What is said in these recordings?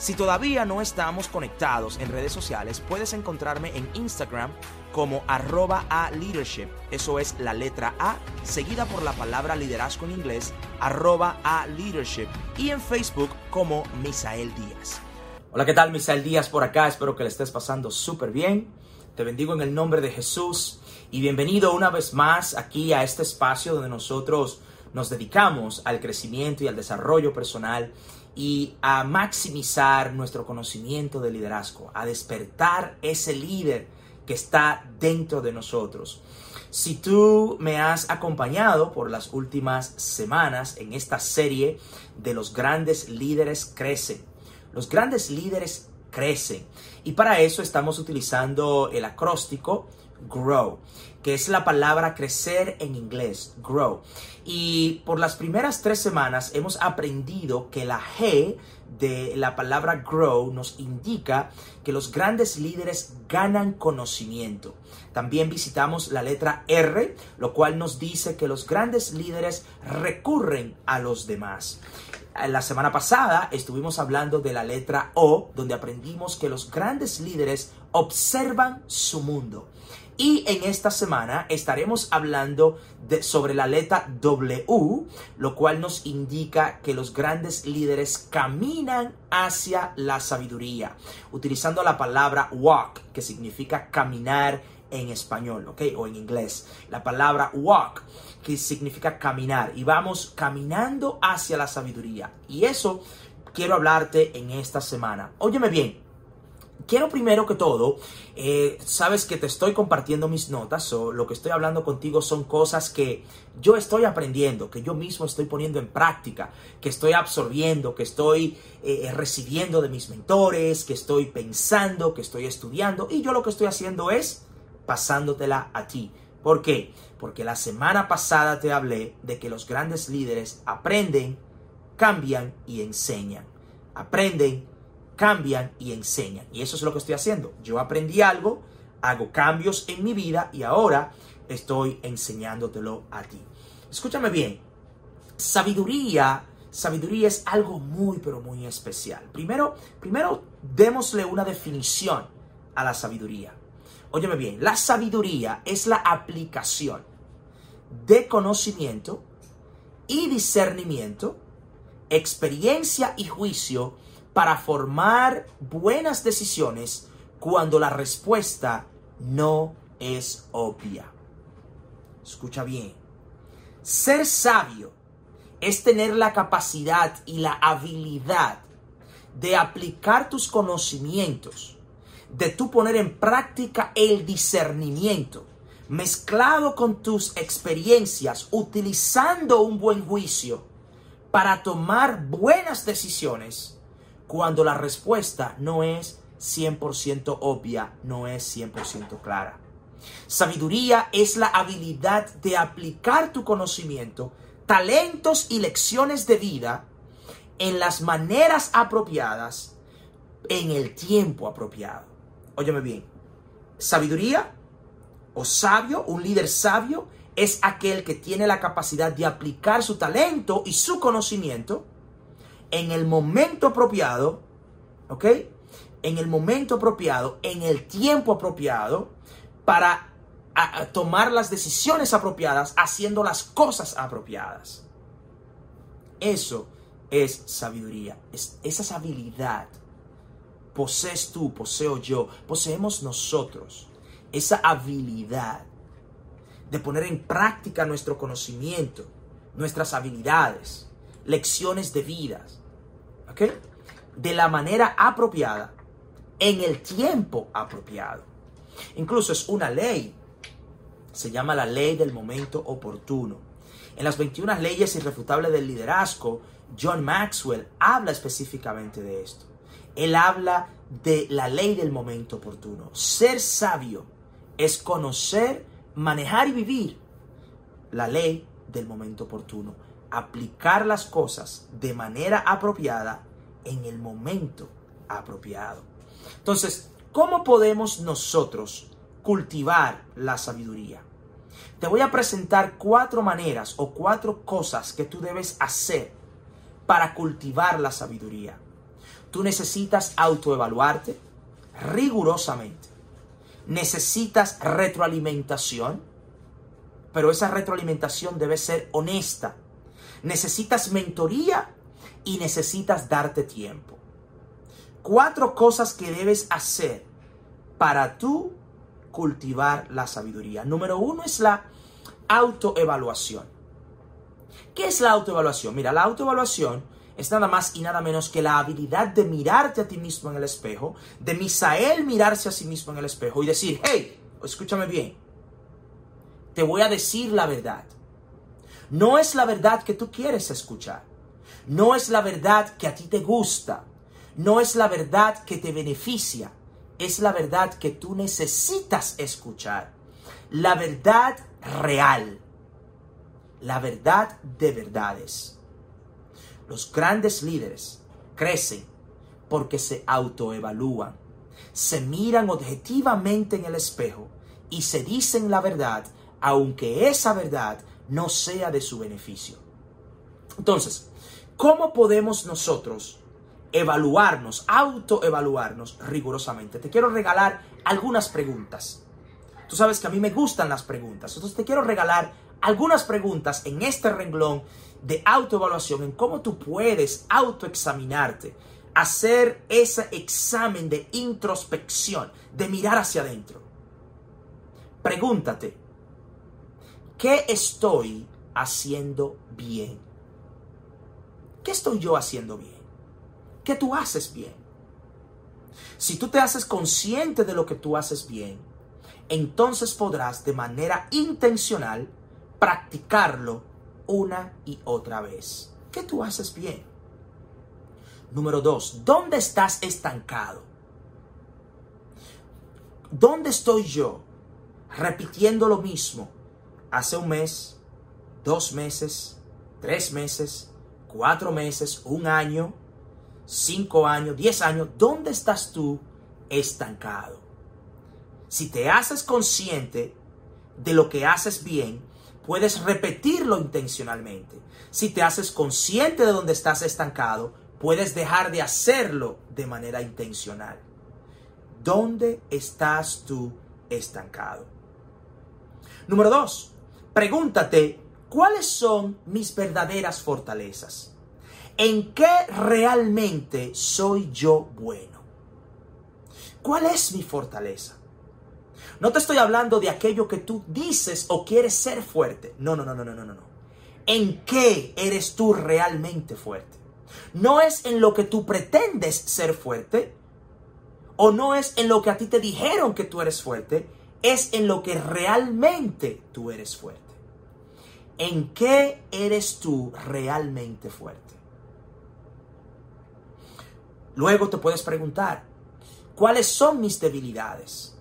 Si todavía no estamos conectados en redes sociales, puedes encontrarme en Instagram como arroba a leadership. Eso es la letra A, seguida por la palabra liderazgo en inglés, arroba a leadership. Y en Facebook como Misael Díaz. Hola, ¿qué tal? Misael Díaz por acá. Espero que le estés pasando súper bien. Te bendigo en el nombre de Jesús y bienvenido una vez más aquí a este espacio donde nosotros nos dedicamos al crecimiento y al desarrollo personal y a maximizar nuestro conocimiento de liderazgo, a despertar ese líder que está dentro de nosotros. Si tú me has acompañado por las últimas semanas en esta serie de los grandes líderes crecen, los grandes líderes crecen y para eso estamos utilizando el acróstico GROW que es la palabra crecer en inglés, grow. Y por las primeras tres semanas hemos aprendido que la G de la palabra grow nos indica que los grandes líderes ganan conocimiento. También visitamos la letra R, lo cual nos dice que los grandes líderes recurren a los demás. La semana pasada estuvimos hablando de la letra O, donde aprendimos que los grandes líderes observan su mundo. Y en esta semana estaremos hablando de, sobre la letra W, lo cual nos indica que los grandes líderes caminan hacia la sabiduría, utilizando la palabra walk, que significa caminar en español, ¿ok? O en inglés. La palabra walk, que significa caminar. Y vamos caminando hacia la sabiduría. Y eso quiero hablarte en esta semana. Óyeme bien quiero primero que todo, eh, sabes que te estoy compartiendo mis notas o lo que estoy hablando contigo son cosas que yo estoy aprendiendo, que yo mismo estoy poniendo en práctica, que estoy absorbiendo, que estoy eh, eh, recibiendo de mis mentores, que estoy pensando, que estoy estudiando y yo lo que estoy haciendo es pasándotela a ti. ¿Por qué? Porque la semana pasada te hablé de que los grandes líderes aprenden, cambian y enseñan. Aprenden, cambian y enseñan. Y eso es lo que estoy haciendo. Yo aprendí algo, hago cambios en mi vida y ahora estoy enseñándotelo a ti. Escúchame bien. Sabiduría, sabiduría es algo muy pero muy especial. Primero, primero démosle una definición a la sabiduría. Óyeme bien, la sabiduría es la aplicación de conocimiento y discernimiento, experiencia y juicio para formar buenas decisiones cuando la respuesta no es obvia. Escucha bien. Ser sabio es tener la capacidad y la habilidad de aplicar tus conocimientos, de tú poner en práctica el discernimiento, mezclado con tus experiencias, utilizando un buen juicio para tomar buenas decisiones cuando la respuesta no es 100% obvia, no es 100% clara. Sabiduría es la habilidad de aplicar tu conocimiento, talentos y lecciones de vida en las maneras apropiadas, en el tiempo apropiado. Óyeme bien, sabiduría o sabio, un líder sabio, es aquel que tiene la capacidad de aplicar su talento y su conocimiento en el momento apropiado, ¿ok? En el momento apropiado, en el tiempo apropiado, para tomar las decisiones apropiadas, haciendo las cosas apropiadas. Eso es sabiduría, es, esa habilidad. Posees tú, poseo yo, poseemos nosotros esa habilidad de poner en práctica nuestro conocimiento, nuestras habilidades, lecciones de vidas, de la manera apropiada, en el tiempo apropiado. Incluso es una ley. Se llama la ley del momento oportuno. En las 21 leyes irrefutables del liderazgo, John Maxwell habla específicamente de esto. Él habla de la ley del momento oportuno. Ser sabio es conocer, manejar y vivir la ley del momento oportuno. Aplicar las cosas de manera apropiada en el momento apropiado. Entonces, ¿cómo podemos nosotros cultivar la sabiduría? Te voy a presentar cuatro maneras o cuatro cosas que tú debes hacer para cultivar la sabiduría. Tú necesitas autoevaluarte rigurosamente. Necesitas retroalimentación, pero esa retroalimentación debe ser honesta. Necesitas mentoría y necesitas darte tiempo. Cuatro cosas que debes hacer para tú cultivar la sabiduría. Número uno es la autoevaluación. ¿Qué es la autoevaluación? Mira, la autoevaluación es nada más y nada menos que la habilidad de mirarte a ti mismo en el espejo, de Misael mirarse a sí mismo en el espejo y decir, hey, escúchame bien, te voy a decir la verdad. No es la verdad que tú quieres escuchar. No es la verdad que a ti te gusta. No es la verdad que te beneficia. Es la verdad que tú necesitas escuchar. La verdad real. La verdad de verdades. Los grandes líderes crecen porque se autoevalúan. Se miran objetivamente en el espejo y se dicen la verdad aunque esa verdad no sea de su beneficio. Entonces, ¿cómo podemos nosotros evaluarnos, autoevaluarnos rigurosamente? Te quiero regalar algunas preguntas. Tú sabes que a mí me gustan las preguntas, entonces te quiero regalar algunas preguntas en este renglón de autoevaluación, en cómo tú puedes autoexaminarte, hacer ese examen de introspección, de mirar hacia adentro. Pregúntate, ¿Qué estoy haciendo bien? ¿Qué estoy yo haciendo bien? ¿Qué tú haces bien? Si tú te haces consciente de lo que tú haces bien, entonces podrás de manera intencional practicarlo una y otra vez. ¿Qué tú haces bien? Número dos, ¿dónde estás estancado? ¿Dónde estoy yo repitiendo lo mismo hace un mes, dos meses, tres meses, cuatro meses, un año, cinco años, diez años, ¿dónde estás tú estancado? Si te haces consciente de lo que haces bien, puedes repetirlo intencionalmente. Si te haces consciente de dónde estás estancado, puedes dejar de hacerlo de manera intencional. ¿Dónde estás tú estancado? Número dos, Pregúntate, ¿cuáles son mis verdaderas fortalezas? ¿En qué realmente soy yo bueno? ¿Cuál es mi fortaleza? No te estoy hablando de aquello que tú dices o quieres ser fuerte. No, no, no, no, no, no, no. ¿En qué eres tú realmente fuerte? No es en lo que tú pretendes ser fuerte o no es en lo que a ti te dijeron que tú eres fuerte, es en lo que realmente tú eres fuerte. ¿En qué eres tú realmente fuerte? Luego te puedes preguntar, ¿cuáles son mis debilidades?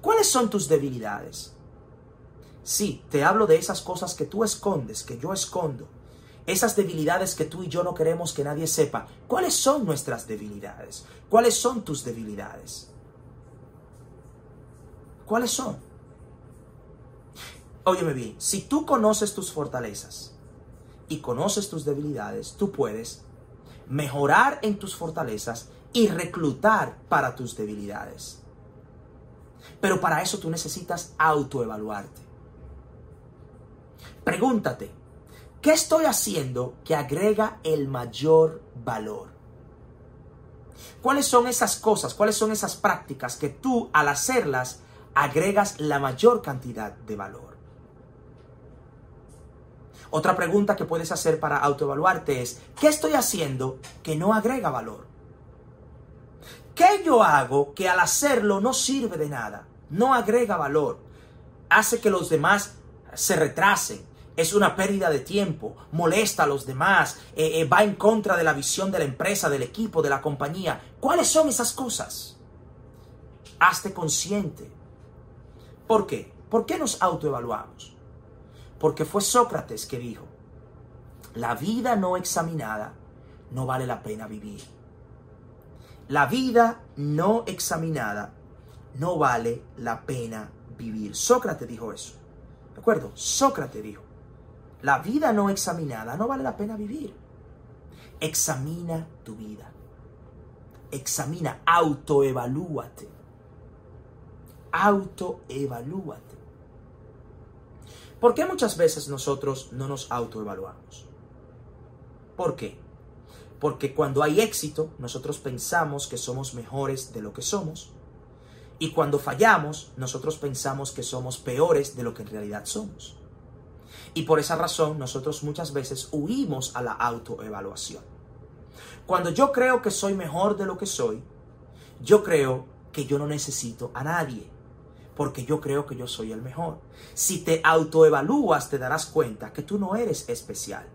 ¿Cuáles son tus debilidades? Sí, te hablo de esas cosas que tú escondes, que yo escondo. Esas debilidades que tú y yo no queremos que nadie sepa. ¿Cuáles son nuestras debilidades? ¿Cuáles son tus debilidades? ¿Cuáles son? Óyeme bien, si tú conoces tus fortalezas y conoces tus debilidades, tú puedes mejorar en tus fortalezas y reclutar para tus debilidades. Pero para eso tú necesitas autoevaluarte. Pregúntate, ¿qué estoy haciendo que agrega el mayor valor? ¿Cuáles son esas cosas, cuáles son esas prácticas que tú al hacerlas agregas la mayor cantidad de valor. Otra pregunta que puedes hacer para autoevaluarte es, ¿qué estoy haciendo que no agrega valor? ¿Qué yo hago que al hacerlo no sirve de nada? No agrega valor. Hace que los demás se retrasen, es una pérdida de tiempo, molesta a los demás, eh, eh, va en contra de la visión de la empresa, del equipo, de la compañía. ¿Cuáles son esas cosas? Hazte consciente. ¿Por qué? ¿Por qué nos autoevaluamos? Porque fue Sócrates que dijo, la vida no examinada no vale la pena vivir. La vida no examinada no vale la pena vivir. Sócrates dijo eso. ¿De acuerdo? Sócrates dijo, la vida no examinada no vale la pena vivir. Examina tu vida. Examina, autoevalúate. Autoevalúate. ¿Por qué muchas veces nosotros no nos autoevaluamos? ¿Por qué? Porque cuando hay éxito, nosotros pensamos que somos mejores de lo que somos. Y cuando fallamos, nosotros pensamos que somos peores de lo que en realidad somos. Y por esa razón nosotros muchas veces huimos a la autoevaluación. Cuando yo creo que soy mejor de lo que soy, yo creo que yo no necesito a nadie, porque yo creo que yo soy el mejor. Si te autoevalúas, te darás cuenta que tú no eres especial.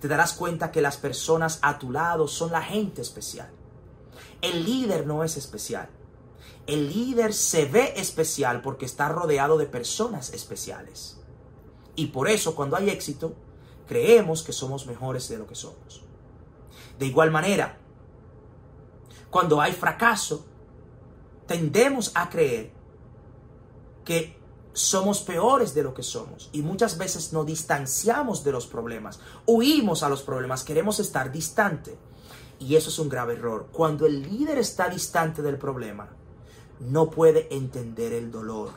Te darás cuenta que las personas a tu lado son la gente especial. El líder no es especial. El líder se ve especial porque está rodeado de personas especiales. Y por eso cuando hay éxito, creemos que somos mejores de lo que somos. De igual manera, cuando hay fracaso, tendemos a creer que somos peores de lo que somos y muchas veces nos distanciamos de los problemas, huimos a los problemas, queremos estar distante. Y eso es un grave error. Cuando el líder está distante del problema, no puede entender el dolor,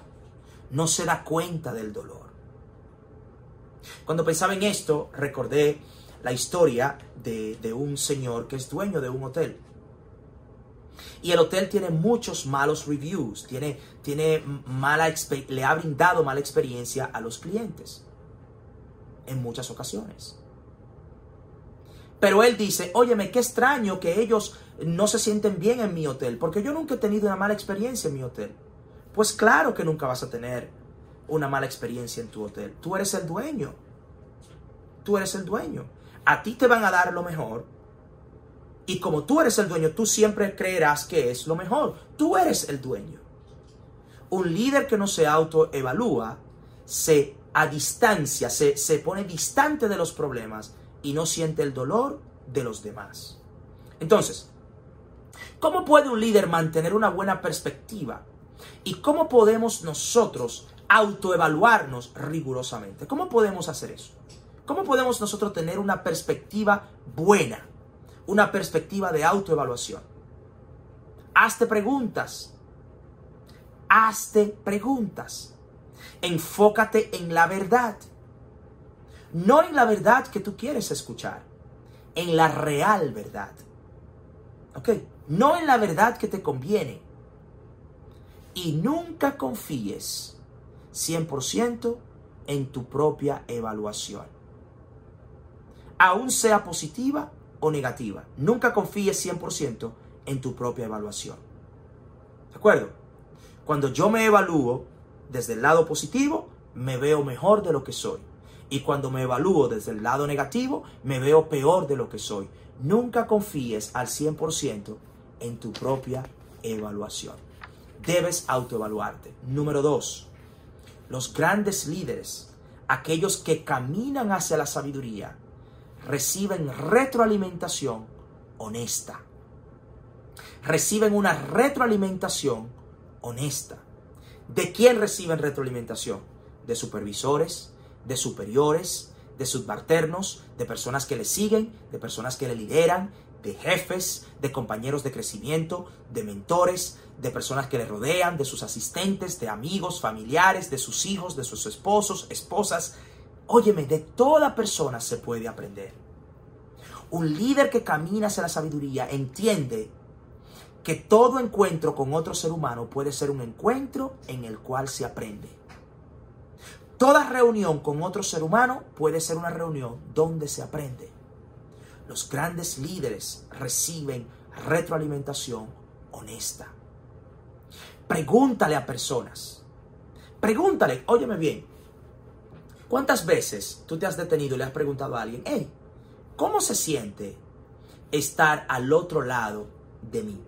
no se da cuenta del dolor. Cuando pensaba en esto, recordé la historia de, un señor que es dueño de un hotel. Y el hotel tiene muchos malos reviews, tiene, tiene mala, le ha brindado mala experiencia a los clientes en muchas ocasiones. Pero él dice, óyeme, qué extraño que ellos no se sienten bien en mi hotel, porque yo nunca he tenido una mala experiencia en mi hotel. Pues claro que nunca vas a tener una mala experiencia en tu hotel. Tú eres el dueño. Tú eres el dueño. A ti te van a dar lo mejor. Y como tú eres el dueño, tú siempre creerás que es lo mejor. Tú eres el dueño. Un líder que no se autoevalúa se a distancia, se, se pone distante de los problemas y no siente el dolor de los demás. Entonces, ¿cómo puede un líder mantener una buena perspectiva? ¿Y cómo podemos nosotros autoevaluarnos rigurosamente. ¿Cómo podemos hacer eso? ¿Cómo podemos nosotros tener una perspectiva buena? Una perspectiva de autoevaluación. Hazte preguntas. Hazte preguntas. Enfócate en la verdad. No en la verdad que tú quieres escuchar. En la real verdad. ¿Ok? No en la verdad que te conviene. Y nunca confíes 100% en tu propia evaluación. Aún sea positiva o negativa, nunca confíes 100% en tu propia evaluación. ¿De acuerdo? Cuando yo me evalúo desde el lado positivo, me veo mejor de lo que soy. Y cuando me evalúo desde el lado negativo, me veo peor de lo que soy. Nunca confíes al 100% en tu propia evaluación. Debes autoevaluarte. Número dos, los grandes líderes, aquellos que caminan hacia la sabiduría, reciben retroalimentación honesta. Reciben una retroalimentación honesta. ¿De quién reciben retroalimentación? De supervisores, de superiores, de subalternos, de personas que le siguen, de personas que le lideran, de jefes, de compañeros de crecimiento, de mentores, de personas que le rodean, de sus asistentes, de amigos, familiares, de sus hijos, de sus esposos, esposas. Óyeme, de toda persona se puede aprender. Un líder que camina hacia la sabiduría entiende que todo encuentro con otro ser humano puede ser un encuentro en el cual se aprende. Toda reunión con otro ser humano puede ser una reunión donde se aprende. Los grandes líderes reciben retroalimentación honesta. Pregúntale a personas. Pregúntale, óyeme bien. ¿Cuántas veces tú te has detenido y le has preguntado a alguien, hey, ¿cómo se siente estar al otro lado de mí?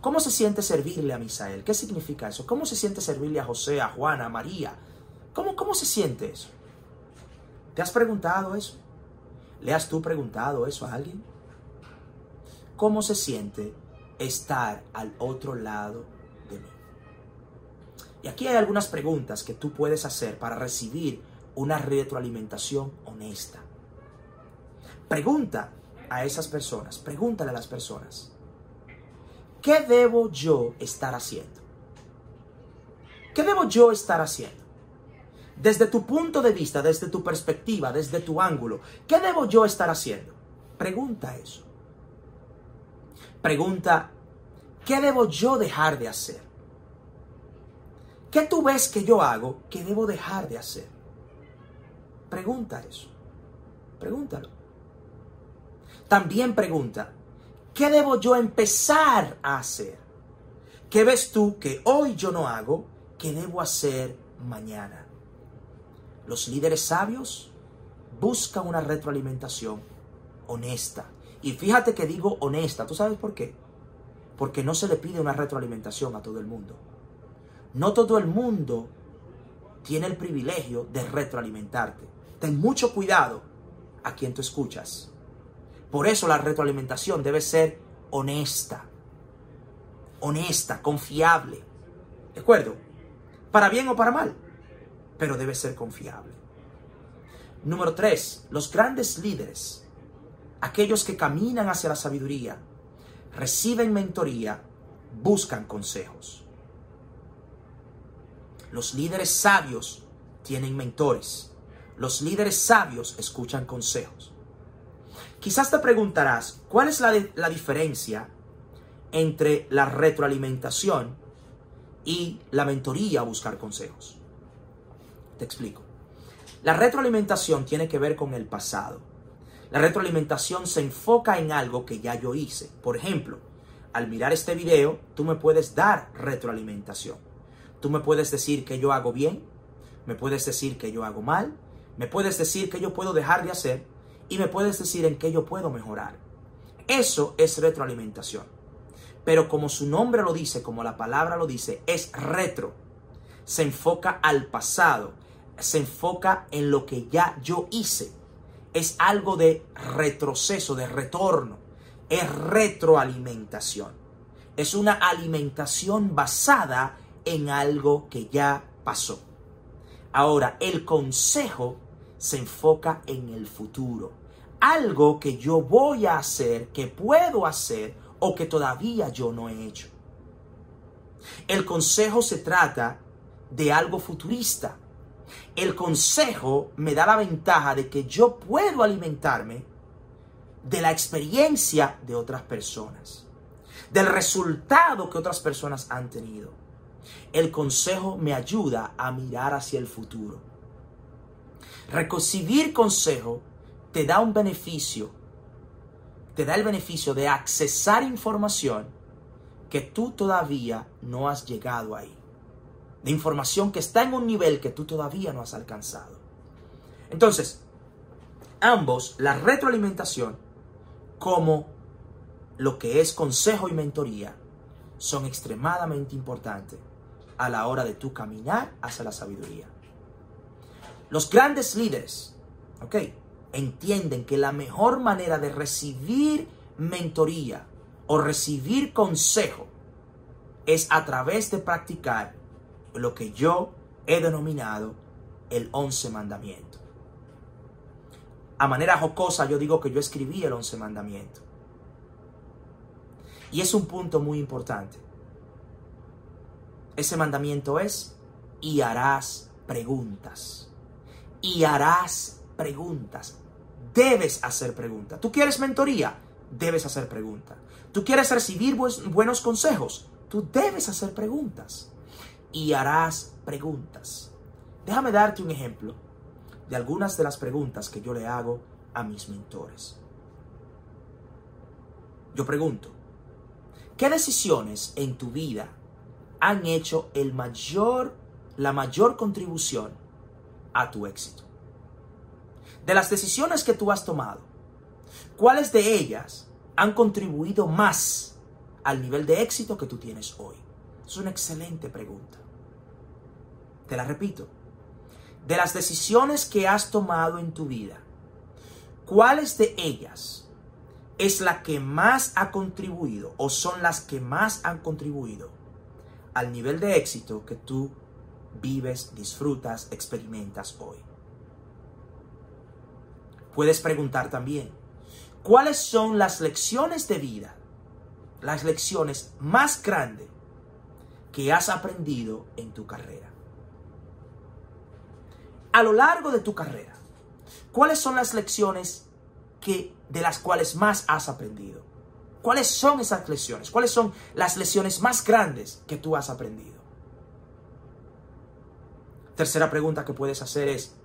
¿Cómo se siente servirle a Misael? ¿Qué significa eso? ¿Cómo se siente servirle a José, a Juana, a María? ¿Cómo, cómo se siente eso? ¿Te has preguntado eso? ¿Le has tú preguntado eso a alguien? ¿Cómo se siente estar al otro lado de mí? Y aquí hay algunas preguntas que tú puedes hacer para recibir una retroalimentación honesta. Pregunta a esas personas, pregúntale a las personas, ¿qué debo yo estar haciendo? ¿Qué debo yo estar haciendo? Desde tu punto de vista, desde tu perspectiva, desde tu ángulo, ¿qué debo yo estar haciendo? Pregunta eso. Pregunta, ¿qué debo yo dejar de hacer? ¿Qué tú ves que yo hago que debo dejar de hacer? Pregunta eso. Pregúntalo. También pregunta, ¿qué debo yo empezar a hacer? ¿Qué ves tú que hoy yo no hago que debo hacer mañana? Los líderes sabios buscan una retroalimentación honesta. Y fíjate que digo honesta, ¿tú sabes por qué? Porque no se le pide una retroalimentación a todo el mundo. No todo el mundo tiene el privilegio de retroalimentarte. Ten mucho cuidado a quien tú escuchas. Por eso la retroalimentación debe ser honesta. Honesta, confiable. ¿De acuerdo? Para bien o para mal pero debe ser confiable. Número tres, los grandes líderes, aquellos que caminan hacia la sabiduría, reciben mentoría, buscan consejos. Los líderes sabios tienen mentores. Los líderes sabios escuchan consejos. Quizás te preguntarás, ¿cuál es la, la diferencia entre la retroalimentación y la mentoría a buscar consejos? Te explico. La retroalimentación tiene que ver con el pasado. La retroalimentación se enfoca en algo que ya yo hice. Por ejemplo, al mirar este video, tú me puedes dar retroalimentación. Tú me puedes decir que yo hago bien, me puedes decir que yo hago mal, me puedes decir que yo puedo dejar de hacer y me puedes decir en qué yo puedo mejorar. Eso es retroalimentación. Pero como su nombre lo dice, como la palabra lo dice, es retro. Se enfoca al pasado se enfoca en lo que ya yo hice. Es algo de retroceso, de retorno. Es retroalimentación. Es una alimentación basada en algo que ya pasó. Ahora, el consejo se enfoca en el futuro. Algo que yo voy a hacer, que puedo hacer o que todavía yo no he hecho. El consejo se trata de algo futurista, el consejo me da la ventaja de que yo puedo alimentarme de la experiencia de otras personas, del resultado que otras personas han tenido. El consejo me ayuda a mirar hacia el futuro. Recibir consejo te da un beneficio, te da el beneficio de accesar información que tú todavía no has llegado ahí de información que está en un nivel que tú todavía no has alcanzado. Entonces, ambos, la retroalimentación como lo que es consejo y mentoría, son extremadamente importantes a la hora de tu caminar hacia la sabiduría. Los grandes líderes, ¿ok? Entienden que la mejor manera de recibir mentoría o recibir consejo es a través de practicar lo que yo he denominado el once mandamiento. A manera jocosa yo digo que yo escribí el once mandamiento. Y es un punto muy importante. Ese mandamiento es, y harás preguntas. Y harás preguntas. Debes hacer preguntas. ¿Tú quieres mentoría? Debes hacer preguntas. ¿Tú quieres recibir buenos consejos? Tú debes hacer preguntas y harás preguntas. Déjame darte un ejemplo de algunas de las preguntas que yo le hago a mis mentores. Yo pregunto, ¿qué decisiones en tu vida han hecho el mayor, la mayor contribución a tu éxito? De las decisiones que tú has tomado, ¿cuáles de ellas han contribuido más al nivel de éxito que tú tienes hoy? Es una excelente pregunta. Te la repito. De las decisiones que has tomado en tu vida, ¿cuáles de ellas es la que más ha contribuido o son las que más han contribuido al nivel de éxito que tú vives, disfrutas, experimentas hoy? Puedes preguntar también, ¿cuáles son las lecciones de vida, las lecciones más grandes que has aprendido en tu carrera? A lo largo de tu carrera, ¿cuáles son las lecciones que de las cuales más has aprendido? ¿Cuáles son esas lecciones? ¿Cuáles son las lecciones más grandes que tú has aprendido? Tercera pregunta que puedes hacer es,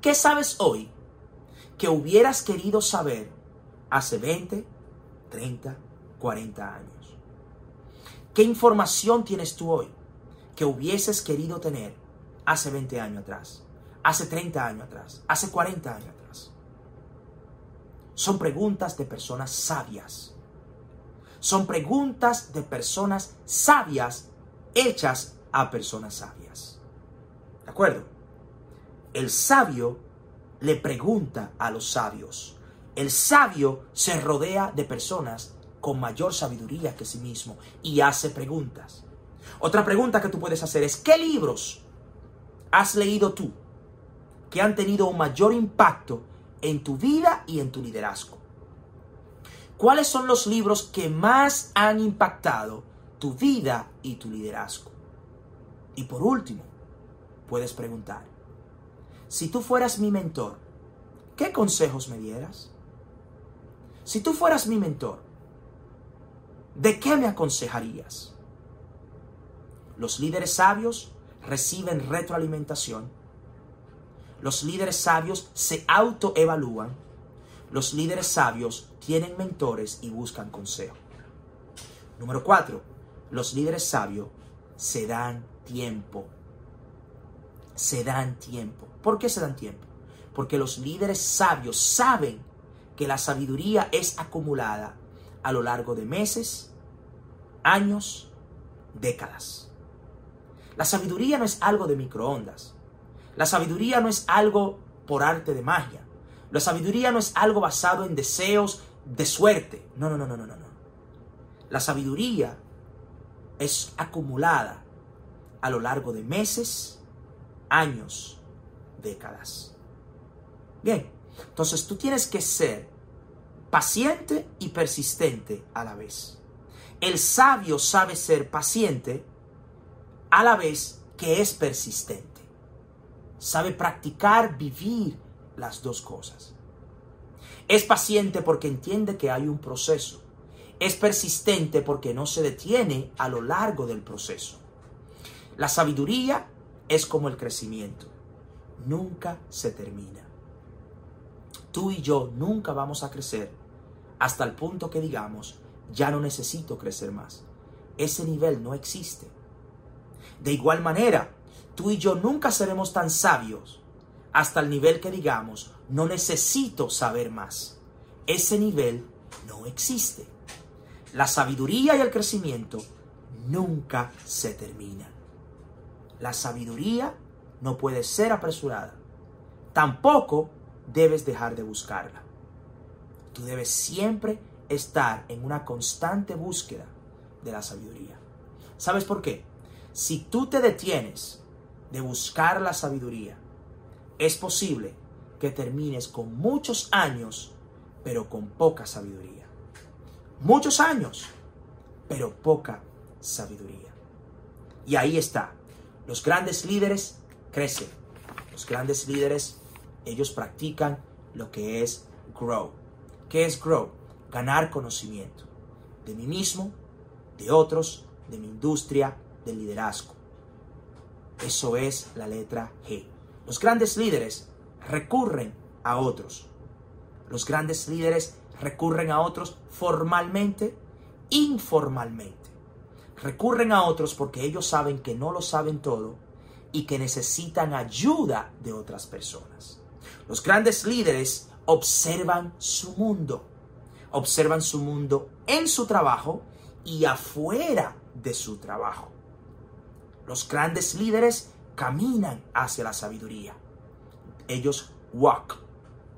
¿qué sabes hoy que hubieras querido saber hace 20, 30, 40 años? ¿Qué información tienes tú hoy que hubieses querido tener hace 20 años atrás, hace 30 años atrás, hace 40 años atrás? Son preguntas de personas sabias. Son preguntas de personas sabias hechas a personas sabias. ¿De acuerdo? El sabio le pregunta a los sabios. El sabio se rodea de personas con mayor sabiduría que sí mismo y hace preguntas. Otra pregunta que tú puedes hacer es, ¿qué libros has leído tú que han tenido un mayor impacto en tu vida y en tu liderazgo? ¿Cuáles son los libros que más han impactado tu vida y tu liderazgo? Y por último, puedes preguntar, si tú fueras mi mentor, ¿qué consejos me dieras? Si tú fueras mi mentor, ¿de qué me aconsejarías? Los líderes sabios reciben retroalimentación. Los líderes sabios se autoevalúan. Los líderes sabios tienen mentores y buscan consejo. Número cuatro, los líderes sabios se dan tiempo se dan tiempo. ¿Por qué se dan tiempo? Porque los líderes sabios saben que la sabiduría es acumulada a lo largo de meses, años, décadas. La sabiduría no es algo de microondas. La sabiduría no es algo por arte de magia. La sabiduría no es algo basado en deseos de suerte. No, no, no, no, no, no. La sabiduría es acumulada a lo largo de meses, años, décadas. Bien, entonces tú tienes que ser paciente y persistente a la vez. El sabio sabe ser paciente a la vez que es persistente. Sabe practicar, vivir las dos cosas. Es paciente porque entiende que hay un proceso. Es persistente porque no se detiene a lo largo del proceso. La sabiduría es como el crecimiento. Nunca se termina. Tú y yo nunca vamos a crecer hasta el punto que digamos, ya no necesito crecer más. Ese nivel no existe. De igual manera, tú y yo nunca seremos tan sabios hasta el nivel que digamos, no necesito saber más. Ese nivel no existe. La sabiduría y el crecimiento nunca se terminan. La sabiduría no puede ser apresurada. Tampoco debes dejar de buscarla. Tú debes siempre estar en una constante búsqueda de la sabiduría. ¿Sabes por qué? Si tú te detienes de buscar la sabiduría, es posible que termines con muchos años, pero con poca sabiduría. Muchos años, pero poca sabiduría. Y ahí está los grandes líderes crecen. Los grandes líderes, ellos practican lo que es grow. ¿Qué es grow? Ganar conocimiento de mí mismo, de otros, de mi industria, del liderazgo. Eso es la letra G. Los grandes líderes recurren a otros. Los grandes líderes recurren a otros formalmente, informalmente recurren a otros porque ellos saben que no lo saben todo y que necesitan ayuda de otras personas. Los grandes líderes observan su mundo, observan su mundo en su trabajo y afuera de su trabajo. Los grandes líderes caminan hacia la sabiduría. Ellos walk,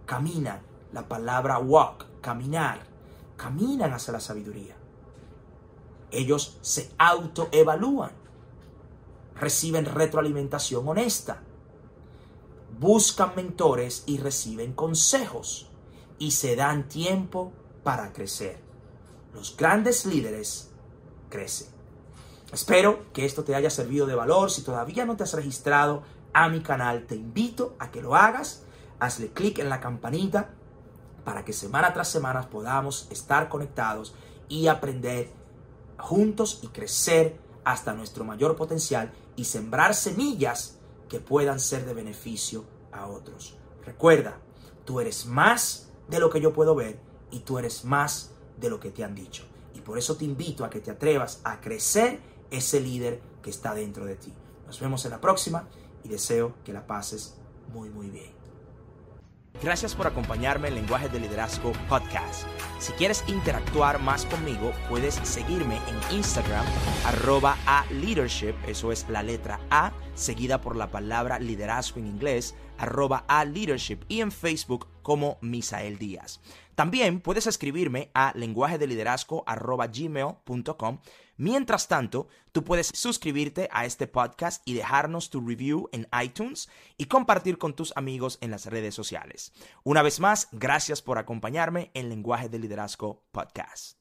caminan. La palabra walk, caminar, caminan hacia la sabiduría. Ellos se autoevalúan, reciben retroalimentación honesta, buscan mentores y reciben consejos y se dan tiempo para crecer. Los grandes líderes crecen. Espero que esto te haya servido de valor. Si todavía no te has registrado a mi canal, te invito a que lo hagas. Hazle clic en la campanita para que semana tras semana podamos estar conectados y aprender juntos y crecer hasta nuestro mayor potencial y sembrar semillas que puedan ser de beneficio a otros. Recuerda, tú eres más de lo que yo puedo ver y tú eres más de lo que te han dicho. Y por eso te invito a que te atrevas a crecer ese líder que está dentro de ti. Nos vemos en la próxima y deseo que la pases muy muy bien. Gracias por acompañarme en Lenguaje de Liderazgo Podcast. Si quieres interactuar más conmigo, puedes seguirme en Instagram, arroba a leadership, eso es la letra A, seguida por la palabra liderazgo en inglés, arroba a leadership, y en Facebook como Misael Díaz. También puedes escribirme a lenguaje de liderazgo arroba gmail.com Mientras tanto, tú puedes suscribirte a este podcast y dejarnos tu review en iTunes y compartir con tus amigos en las redes sociales. Una vez más, gracias por acompañarme en Lenguaje de Liderazgo Podcast.